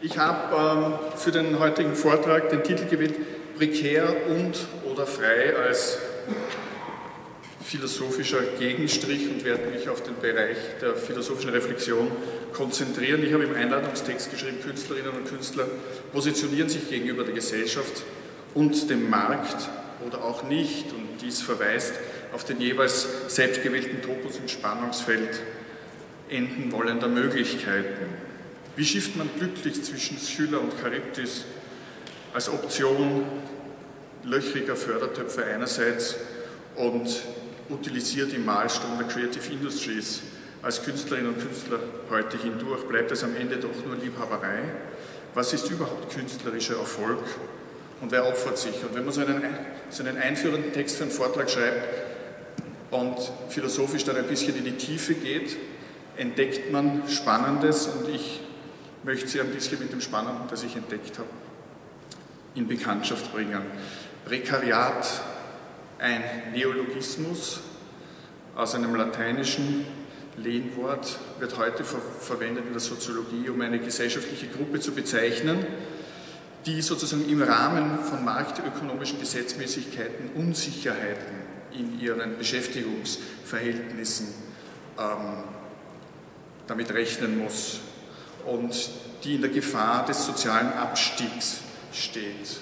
Ich habe ähm, für den heutigen Vortrag den Titel gewählt, Prekär und oder frei als philosophischer Gegenstrich und werde mich auf den Bereich der philosophischen Reflexion konzentrieren. Ich habe im Einladungstext geschrieben, Künstlerinnen und Künstler positionieren sich gegenüber der Gesellschaft und dem Markt oder auch nicht und dies verweist auf den jeweils selbstgewählten Topos im Spannungsfeld enden wollender Möglichkeiten. Wie schifft man glücklich zwischen Schüler und Charybdis als Option löchriger Fördertöpfe einerseits und utilisiert die Malstunde Creative Industries als Künstlerinnen und Künstler heute hindurch? Bleibt es am Ende doch nur Liebhaberei? Was ist überhaupt künstlerischer Erfolg und wer opfert sich? Und wenn man so einen, so einen einführenden Text für einen Vortrag schreibt und philosophisch dann ein bisschen in die Tiefe geht, entdeckt man Spannendes und ich möchte Sie ein bisschen mit dem Spannenden, das ich entdeckt habe, in Bekanntschaft bringen. Prekariat, ein Neologismus aus einem lateinischen Lehnwort, wird heute ver verwendet in der Soziologie, um eine gesellschaftliche Gruppe zu bezeichnen, die sozusagen im Rahmen von marktökonomischen Gesetzmäßigkeiten Unsicherheiten in ihren Beschäftigungsverhältnissen ähm, damit rechnen muss und die in der Gefahr des sozialen Abstiegs steht.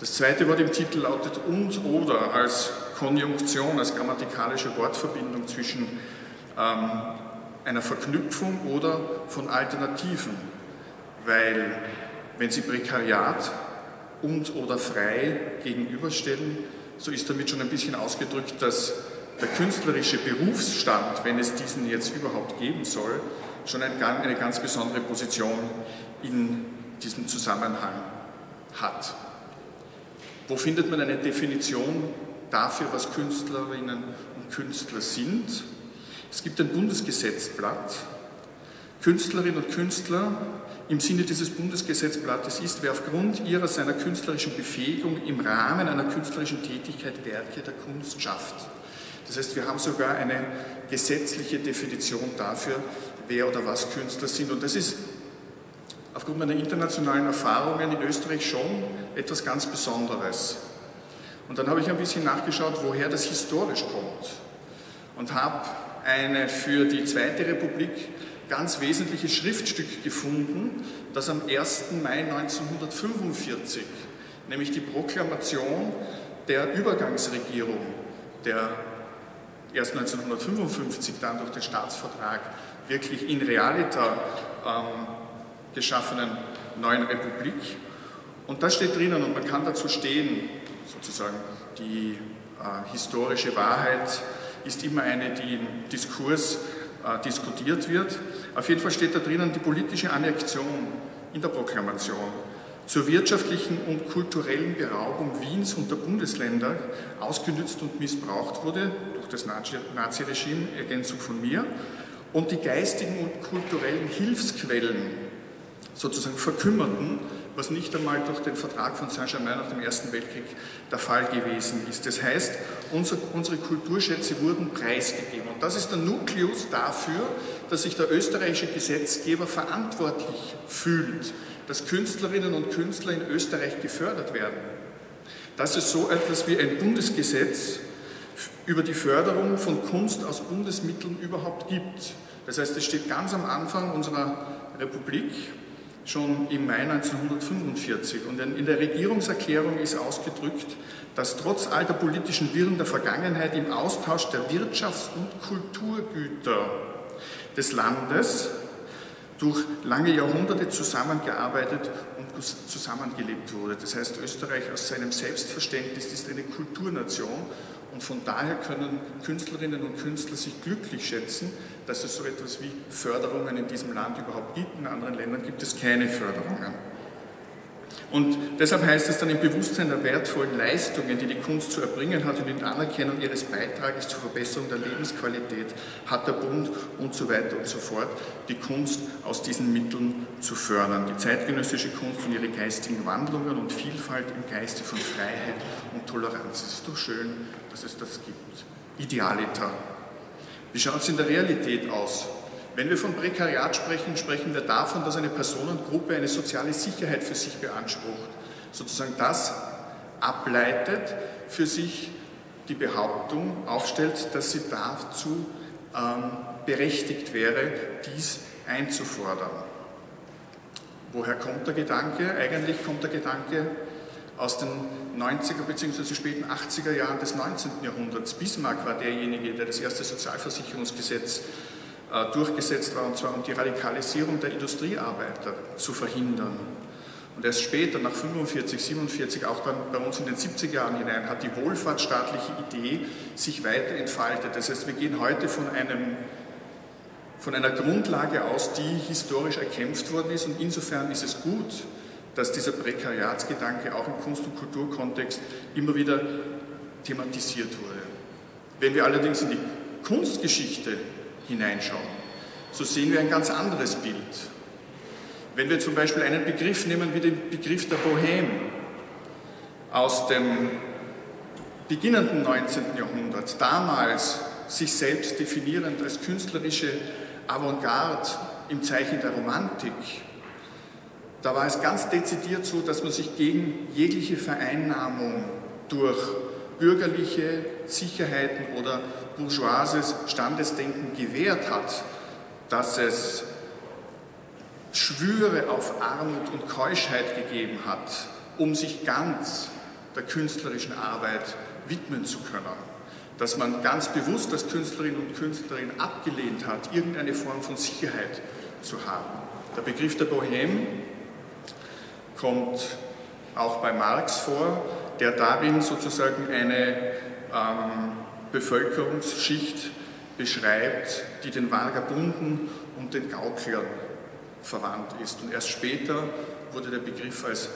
Das zweite Wort im Titel lautet und oder als Konjunktion, als grammatikalische Wortverbindung zwischen ähm, einer Verknüpfung oder von Alternativen, weil wenn Sie Prekariat und oder frei gegenüberstellen, so ist damit schon ein bisschen ausgedrückt, dass der künstlerische Berufsstand, wenn es diesen jetzt überhaupt geben soll, schon eine ganz besondere Position in diesem Zusammenhang hat. Wo findet man eine Definition dafür, was Künstlerinnen und Künstler sind? Es gibt ein Bundesgesetzblatt. Künstlerinnen und Künstler im Sinne dieses Bundesgesetzblattes ist, wer aufgrund ihrer seiner künstlerischen Befähigung im Rahmen einer künstlerischen Tätigkeit Werke der Kunst schafft. Das heißt, wir haben sogar eine gesetzliche Definition dafür, wer oder was Künstler sind. Und das ist aufgrund meiner internationalen Erfahrungen in Österreich schon etwas ganz Besonderes. Und dann habe ich ein bisschen nachgeschaut, woher das historisch kommt. Und habe eine für die Zweite Republik ganz wesentliches Schriftstück gefunden, das am 1. Mai 1945, nämlich die Proklamation der Übergangsregierung, der erst 1955 dann durch den Staatsvertrag wirklich in realita ähm, geschaffenen neuen Republik. Und das steht drinnen und man kann dazu stehen, sozusagen die äh, historische Wahrheit ist immer eine, die im Diskurs äh, diskutiert wird. Auf jeden Fall steht da drinnen die politische Annexion in der Proklamation zur wirtschaftlichen und kulturellen Beraubung Wiens und der Bundesländer ausgenützt und missbraucht wurde durch das Naziregime, Ergänzung von mir, und die geistigen und kulturellen Hilfsquellen sozusagen verkümmerten, was nicht einmal durch den Vertrag von Saint-Germain nach dem Ersten Weltkrieg der Fall gewesen ist. Das heißt, unser, unsere Kulturschätze wurden preisgegeben. Und das ist der Nukleus dafür, dass sich der österreichische Gesetzgeber verantwortlich fühlt, dass Künstlerinnen und Künstler in Österreich gefördert werden. Dass es so etwas wie ein Bundesgesetz über die Förderung von Kunst aus Bundesmitteln überhaupt gibt. Das heißt, es steht ganz am Anfang unserer Republik, schon im Mai 1945. Und in der Regierungserklärung ist ausgedrückt, dass trotz all der politischen Wirren der Vergangenheit im Austausch der Wirtschafts- und Kulturgüter des Landes durch lange Jahrhunderte zusammengearbeitet und zusammengelebt wurde. Das heißt, Österreich aus seinem Selbstverständnis ist eine Kulturnation und von daher können Künstlerinnen und Künstler sich glücklich schätzen, dass es so etwas wie Förderungen in diesem Land überhaupt gibt. In anderen Ländern gibt es keine Förderungen. Und deshalb heißt es dann im Bewusstsein der wertvollen Leistungen, die die Kunst zu erbringen hat und in Anerkennung ihres Beitrages zur Verbesserung der Lebensqualität hat der Bund und so weiter und so fort, die Kunst aus diesen Mitteln zu fördern. Die zeitgenössische Kunst und ihre geistigen Wandlungen und Vielfalt im Geiste von Freiheit und Toleranz. Es ist doch schön, dass es das gibt. Idealiter. Wie schaut es in der Realität aus? Wenn wir von Prekariat sprechen, sprechen wir davon, dass eine Personengruppe eine soziale Sicherheit für sich beansprucht, sozusagen das ableitet, für sich die Behauptung aufstellt, dass sie dazu ähm, berechtigt wäre, dies einzufordern. Woher kommt der Gedanke? Eigentlich kommt der Gedanke aus den 90er bzw. späten 80er Jahren des 19. Jahrhunderts. Bismarck war derjenige, der das erste Sozialversicherungsgesetz durchgesetzt war, und zwar um die Radikalisierung der Industriearbeiter zu verhindern. Und erst später, nach 45, 47, auch dann bei uns in den 70er Jahren hinein, hat die wohlfahrtsstaatliche Idee sich weiter entfaltet. Das heißt, wir gehen heute von, einem, von einer Grundlage aus, die historisch erkämpft worden ist. Und insofern ist es gut, dass dieser Prekariatsgedanke auch im Kunst- und Kulturkontext immer wieder thematisiert wurde. Wenn wir allerdings in die Kunstgeschichte hineinschauen, so sehen wir ein ganz anderes Bild. Wenn wir zum Beispiel einen Begriff nehmen wie den Begriff der Bohème aus dem beginnenden 19. Jahrhundert, damals sich selbst definierend als künstlerische Avantgarde im Zeichen der Romantik, da war es ganz dezidiert so, dass man sich gegen jegliche Vereinnahmung durch bürgerliche Sicherheiten oder bourgeoises Standesdenken gewährt hat, dass es Schwüre auf Armut und Keuschheit gegeben hat, um sich ganz der künstlerischen Arbeit widmen zu können. Dass man ganz bewusst als Künstlerin und Künstlerin abgelehnt hat, irgendeine Form von Sicherheit zu haben. Der Begriff der Bohème kommt auch bei Marx vor, der darin sozusagen eine ähm, Bevölkerungsschicht beschreibt, die den Vagabunden und den Gauklern verwandt ist. Und erst später wurde der Begriff als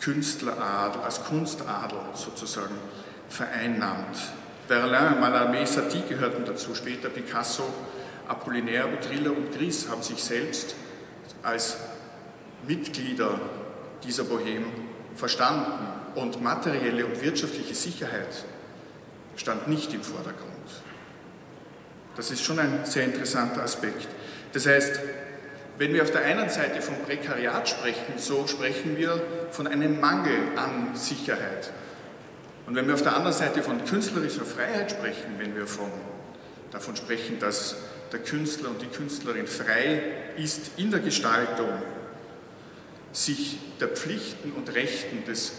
Künstleradel, als Kunstadel sozusagen vereinnahmt. Berlin, Mallarmé, Satie gehörten dazu, später Picasso, Apollinaire, Utrilla und Gris haben sich selbst als Mitglieder dieser Bohème verstanden und materielle und wirtschaftliche Sicherheit stand nicht im Vordergrund. Das ist schon ein sehr interessanter Aspekt. Das heißt, wenn wir auf der einen Seite vom Prekariat sprechen, so sprechen wir von einem Mangel an Sicherheit. Und wenn wir auf der anderen Seite von künstlerischer Freiheit sprechen, wenn wir von, davon sprechen, dass der Künstler und die Künstlerin frei ist in der Gestaltung, sich der Pflichten und Rechten des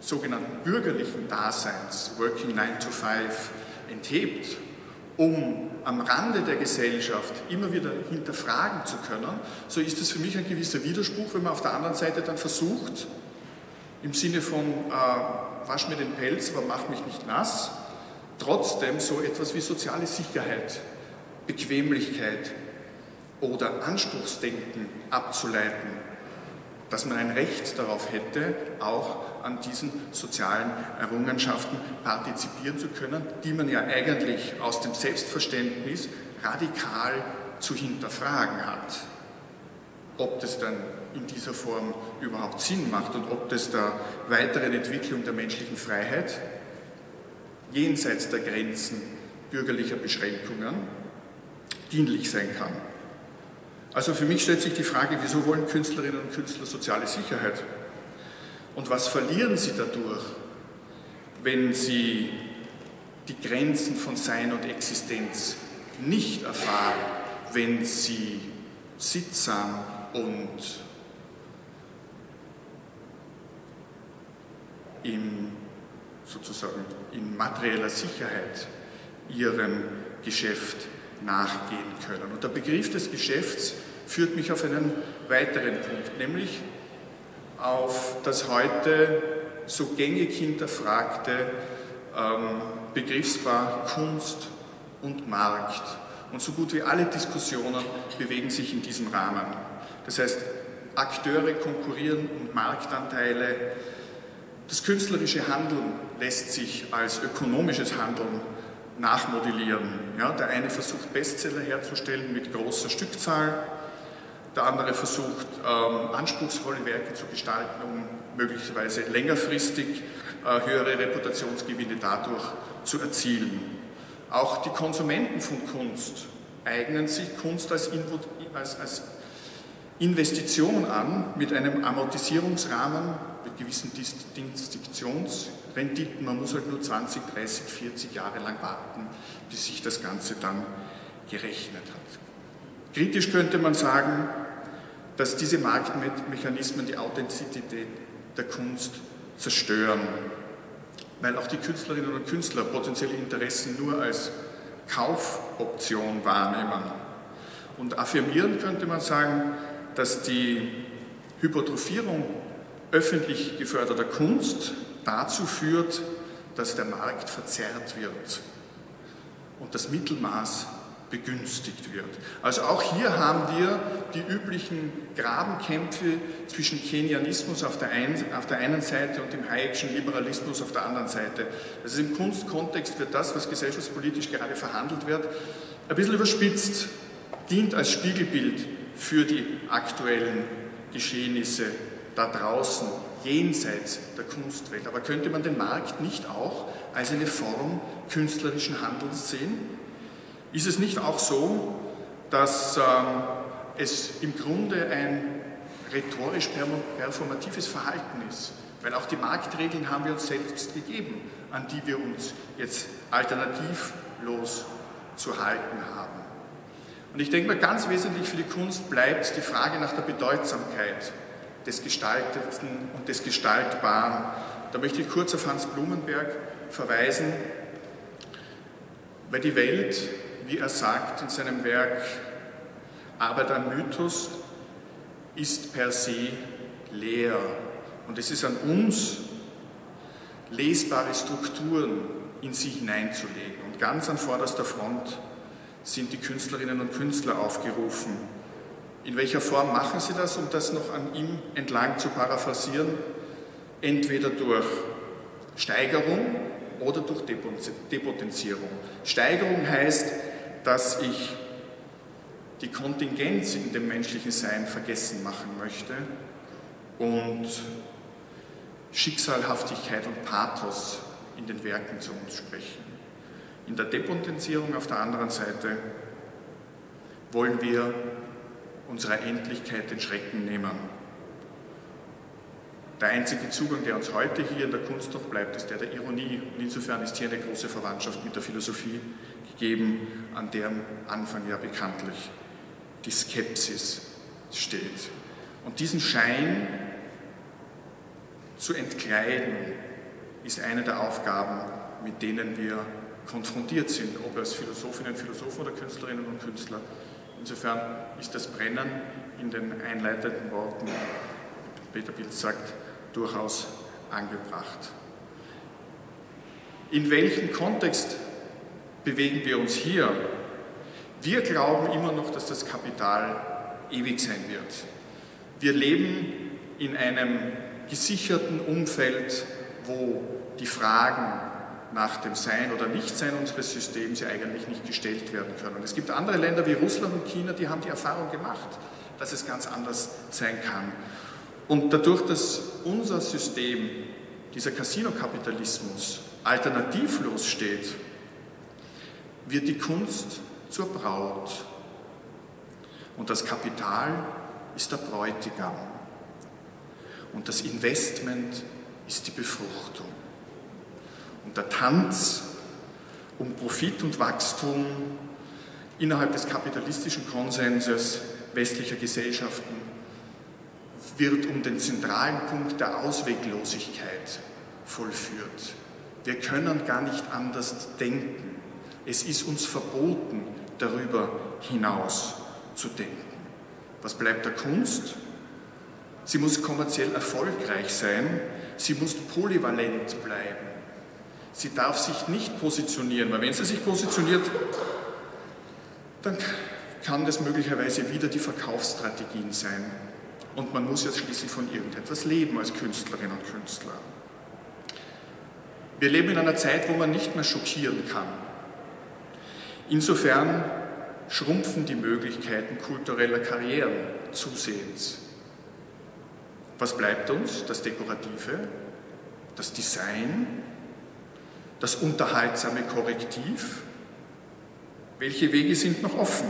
sogenannten bürgerlichen Daseins, Working 9 to 5, enthebt um am Rande der Gesellschaft immer wieder hinterfragen zu können, so ist es für mich ein gewisser Widerspruch, wenn man auf der anderen Seite dann versucht, im Sinne von äh, wasch mir den Pelz, aber mach mich nicht nass, trotzdem so etwas wie soziale Sicherheit, Bequemlichkeit oder Anspruchsdenken abzuleiten, dass man ein Recht darauf hätte, auch an diesen sozialen Errungenschaften partizipieren zu können, die man ja eigentlich aus dem Selbstverständnis radikal zu hinterfragen hat. Ob das dann in dieser Form überhaupt Sinn macht und ob das der weiteren Entwicklung der menschlichen Freiheit jenseits der Grenzen bürgerlicher Beschränkungen dienlich sein kann. Also für mich stellt sich die Frage, wieso wollen Künstlerinnen und Künstler soziale Sicherheit? Und was verlieren sie dadurch, wenn sie die Grenzen von Sein und Existenz nicht erfahren, wenn sie sittsam und in, sozusagen in materieller Sicherheit ihrem Geschäft nachgehen können. Und der Begriff des Geschäfts führt mich auf einen weiteren Punkt, nämlich auf das heute so gängig hinterfragte ähm, Begriffspaar Kunst und Markt. Und so gut wie alle Diskussionen bewegen sich in diesem Rahmen. Das heißt, Akteure konkurrieren um Marktanteile. Das künstlerische Handeln lässt sich als ökonomisches Handeln nachmodellieren. Ja, der eine versucht Bestseller herzustellen mit großer Stückzahl, der andere versucht ähm, anspruchsvolle Werke zu gestalten, um möglicherweise längerfristig äh, höhere Reputationsgewinne dadurch zu erzielen. Auch die Konsumenten von Kunst eignen sich Kunst als, als, als Investition an mit einem Amortisierungsrahmen, mit gewissen Distinktionsrenditen. Man muss halt nur 20, 30, 40 Jahre lang warten, bis sich das Ganze dann gerechnet hat. Kritisch könnte man sagen, dass diese Marktmechanismen die Authentizität der Kunst zerstören, weil auch die Künstlerinnen und Künstler potenzielle Interessen nur als Kaufoption wahrnehmen. Und affirmieren könnte man sagen, dass die Hypertrophierung öffentlich geförderter Kunst dazu führt, dass der Markt verzerrt wird und das Mittelmaß begünstigt wird. Also auch hier haben wir die üblichen Grabenkämpfe zwischen Kenianismus auf der, einen, auf der einen Seite und dem Hayekschen Liberalismus auf der anderen Seite. Also im Kunstkontext wird das, was gesellschaftspolitisch gerade verhandelt wird, ein bisschen überspitzt, dient als Spiegelbild für die aktuellen Geschehnisse da draußen, jenseits der Kunstwelt. Aber könnte man den Markt nicht auch als eine Form künstlerischen Handelns sehen? Ist es nicht auch so, dass ähm, es im Grunde ein rhetorisch performatives Verhalten ist? Weil auch die Marktregeln haben wir uns selbst gegeben, an die wir uns jetzt alternativlos zu halten haben. Und ich denke mal, ganz wesentlich für die Kunst bleibt die Frage nach der Bedeutsamkeit des Gestalteten und des Gestaltbaren. Da möchte ich kurz auf Hans Blumenberg verweisen, weil die Welt wie er sagt in seinem Werk Arbeit am Mythos, ist per se leer. Und es ist an uns, lesbare Strukturen in sie hineinzulegen. Und ganz an vorderster Front sind die Künstlerinnen und Künstler aufgerufen. In welcher Form machen sie das, um das noch an ihm entlang zu paraphrasieren? Entweder durch Steigerung oder durch Depotenzierung. Steigerung heißt, dass ich die Kontingenz in dem menschlichen Sein vergessen machen möchte und Schicksalhaftigkeit und Pathos in den Werken zu uns sprechen. In der Depotenzierung auf der anderen Seite wollen wir unserer Endlichkeit den Schrecken nehmen. Der einzige Zugang, der uns heute hier in der Kunst noch bleibt, ist der der Ironie. Und insofern ist hier eine große Verwandtschaft mit der Philosophie gegeben, an deren Anfang ja bekanntlich die Skepsis steht. Und diesen Schein zu entkleiden, ist eine der Aufgaben, mit denen wir konfrontiert sind, ob als Philosophinnen, Philosophen oder Künstlerinnen und Künstler. Insofern ist das Brennen in den einleitenden Worten, Peter Pilz sagt, durchaus angebracht. In welchem Kontext bewegen wir uns hier? Wir glauben immer noch, dass das Kapital ewig sein wird. Wir leben in einem gesicherten Umfeld, wo die Fragen nach dem Sein oder Nichtsein unseres Systems ja eigentlich nicht gestellt werden können. Es gibt andere Länder wie Russland und China, die haben die Erfahrung gemacht, dass es ganz anders sein kann. Und dadurch, dass unser System, dieser Casino-Kapitalismus, alternativlos steht, wird die Kunst zur Braut und das Kapital ist der Bräutigam und das Investment ist die Befruchtung. Und der Tanz um Profit und Wachstum innerhalb des kapitalistischen Konsenses westlicher Gesellschaften wird um den zentralen Punkt der Ausweglosigkeit vollführt. Wir können gar nicht anders denken. Es ist uns verboten, darüber hinaus zu denken. Was bleibt der Kunst? Sie muss kommerziell erfolgreich sein, sie muss polyvalent bleiben. Sie darf sich nicht positionieren, weil wenn sie sich positioniert, dann kann das möglicherweise wieder die Verkaufsstrategien sein. Und man muss ja schließlich von irgendetwas leben als Künstlerin und Künstler. Wir leben in einer Zeit, wo man nicht mehr schockieren kann. Insofern schrumpfen die Möglichkeiten kultureller Karrieren zusehends. Was bleibt uns? Das Dekorative, das Design, das unterhaltsame Korrektiv. Welche Wege sind noch offen?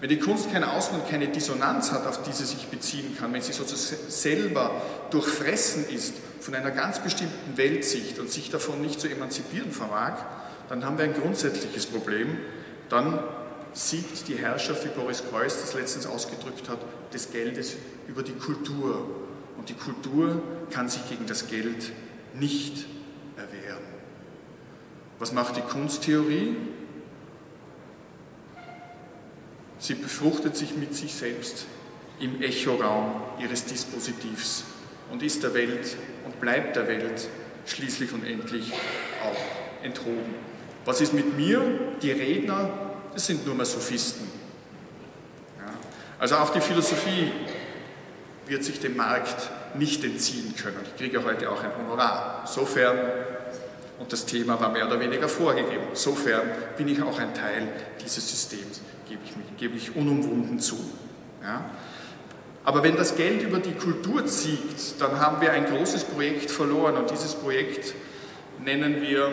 Wenn die Kunst kein Außen und keine Dissonanz hat, auf die sie sich beziehen kann, wenn sie sozusagen selber durchfressen ist von einer ganz bestimmten Weltsicht und sich davon nicht zu emanzipieren vermag, dann haben wir ein grundsätzliches Problem. Dann siegt die Herrschaft, wie Boris Preuß das letztens ausgedrückt hat, des Geldes über die Kultur. Und die Kultur kann sich gegen das Geld nicht erwehren. Was macht die Kunsttheorie? Sie befruchtet sich mit sich selbst im Echoraum ihres Dispositivs und ist der Welt und bleibt der Welt schließlich und endlich auch enthoben. Was ist mit mir? Die Redner, das sind nur mehr Sophisten. Ja. Also auch die Philosophie wird sich dem Markt nicht entziehen können. Ich kriege heute auch ein Honorar. Sofern, und das Thema war mehr oder weniger vorgegeben, sofern bin ich auch ein Teil dieses Systems gebe ich, gebe ich unumwunden zu. Ja? Aber wenn das Geld über die Kultur zieht, dann haben wir ein großes Projekt verloren und dieses Projekt nennen wir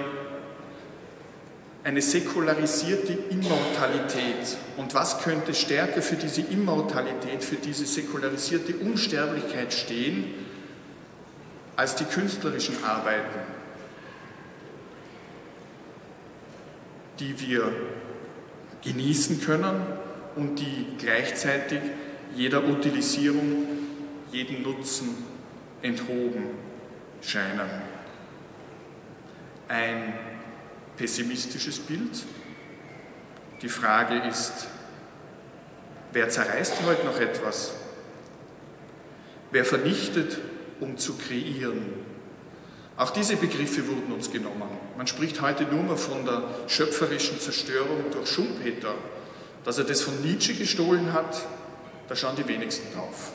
eine säkularisierte Immortalität. Und was könnte stärker für diese Immortalität, für diese säkularisierte Unsterblichkeit stehen, als die künstlerischen Arbeiten, die wir genießen können und die gleichzeitig jeder Utilisierung, jeden Nutzen enthoben scheinen. Ein pessimistisches Bild. Die Frage ist, wer zerreißt heute noch etwas? Wer vernichtet, um zu kreieren? Auch diese Begriffe wurden uns genommen. Man spricht heute nur mehr von der schöpferischen Zerstörung durch Schumpeter. Dass er das von Nietzsche gestohlen hat, da schauen die wenigsten drauf.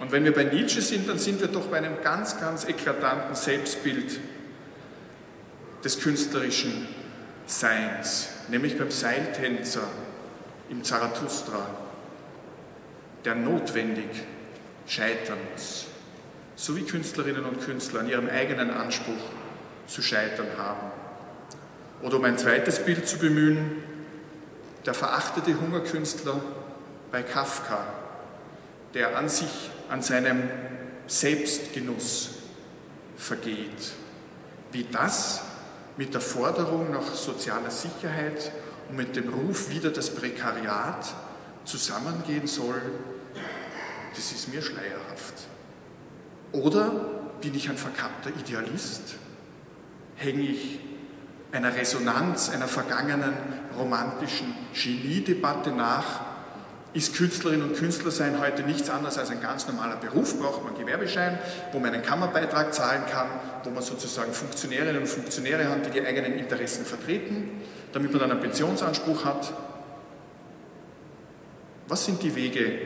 Und wenn wir bei Nietzsche sind, dann sind wir doch bei einem ganz, ganz eklatanten Selbstbild des künstlerischen Seins, nämlich beim Seiltänzer im Zarathustra, der notwendig scheitern muss so wie Künstlerinnen und Künstler an ihrem eigenen Anspruch zu scheitern haben. Oder um ein zweites Bild zu bemühen, der verachtete Hungerkünstler bei Kafka, der an sich, an seinem Selbstgenuss vergeht. Wie das mit der Forderung nach sozialer Sicherheit und mit dem Ruf wieder das Prekariat zusammengehen soll, das ist mir schleierhaft. Oder bin ich ein verkappter Idealist? Hänge ich einer Resonanz einer vergangenen romantischen Geniedebatte nach? Ist Künstlerin und Künstlersein heute nichts anderes als ein ganz normaler Beruf? Braucht man einen Gewerbeschein, wo man einen Kammerbeitrag zahlen kann, wo man sozusagen Funktionärinnen und Funktionäre hat, die die eigenen Interessen vertreten, damit man dann einen Pensionsanspruch hat? Was sind die Wege,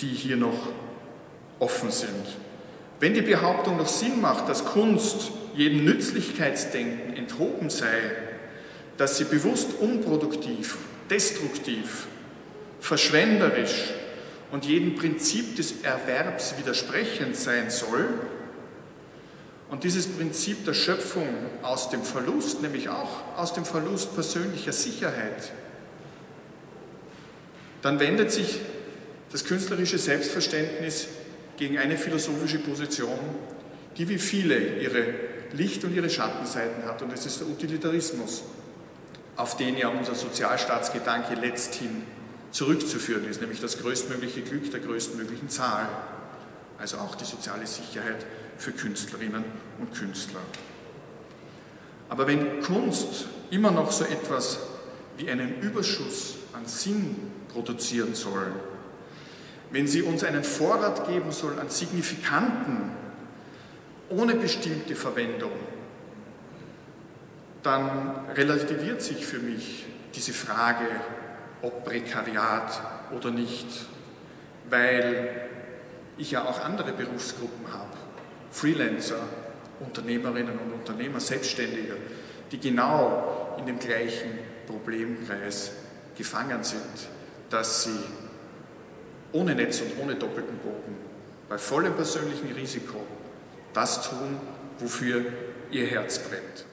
die hier noch offen sind? Wenn die Behauptung noch Sinn macht, dass Kunst jedem Nützlichkeitsdenken enthoben sei, dass sie bewusst unproduktiv, destruktiv, verschwenderisch und jedem Prinzip des Erwerbs widersprechend sein soll, und dieses Prinzip der Schöpfung aus dem Verlust, nämlich auch aus dem Verlust persönlicher Sicherheit, dann wendet sich das künstlerische Selbstverständnis gegen eine philosophische Position, die wie viele ihre Licht- und ihre Schattenseiten hat, und das ist der Utilitarismus, auf den ja unser Sozialstaatsgedanke letzthin zurückzuführen ist, nämlich das größtmögliche Glück der größtmöglichen Zahl, also auch die soziale Sicherheit für Künstlerinnen und Künstler. Aber wenn Kunst immer noch so etwas wie einen Überschuss an Sinn produzieren soll, wenn sie uns einen Vorrat geben soll an Signifikanten ohne bestimmte Verwendung, dann relativiert sich für mich diese Frage, ob Prekariat oder nicht, weil ich ja auch andere Berufsgruppen habe, Freelancer, Unternehmerinnen und Unternehmer, Selbstständige, die genau in dem gleichen Problemkreis gefangen sind, dass sie ohne Netz und ohne doppelten Boden, bei vollem persönlichen Risiko, das tun, wofür ihr Herz brennt.